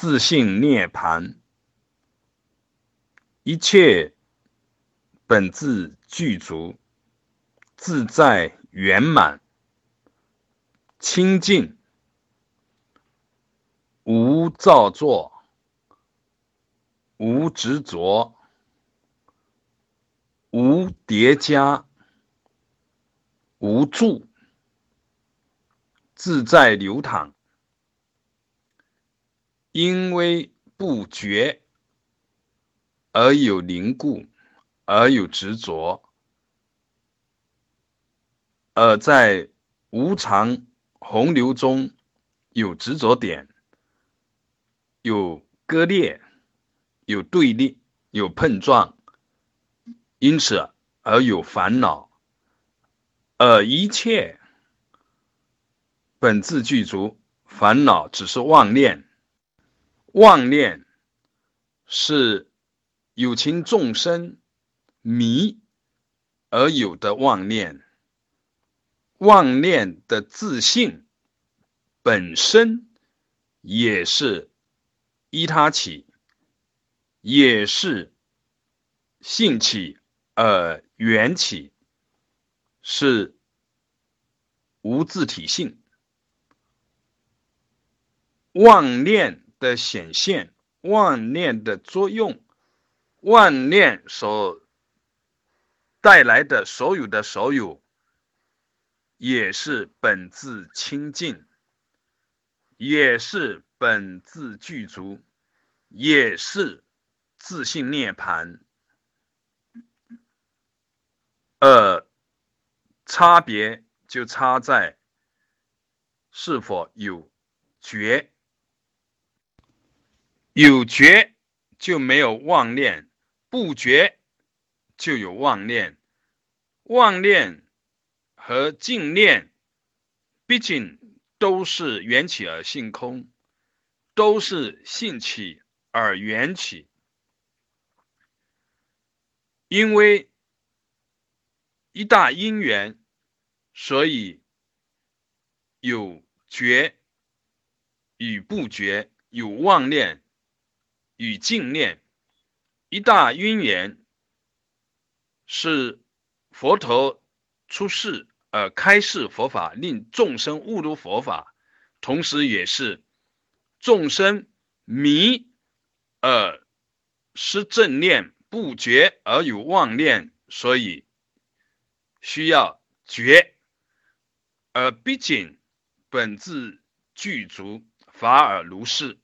自性涅盘，一切本自具足，自在圆满，清净，无造作，无执着，无叠加，无助。自在流淌，因为不觉而有凝固，而有执着，而在无常洪流中有执着点，有割裂，有对立，有碰撞，因此而有烦恼，而一切。本自具足，烦恼只是妄念。妄念是有情众生迷而有的妄念。妄念的自信本身也是依他起，也是性起而缘起，是无自体性。妄念的显现，妄念的作用，妄念所带来的所有的所有，也是本自清净，也是本自具足，也是自性涅盘。呃，差别就差在是否有觉。有觉就没有妄念，不觉就有妄念。妄念和净念，毕竟都是缘起而性空，都是性起而缘起。因为一大因缘，所以有觉与不觉，有妄念。与净念一大因缘，是佛陀出世而开示佛法，令众生悟入佛法，同时也是众生迷而失正念，不觉而有妄念，所以需要觉，而毕竟本自具足，法尔如是。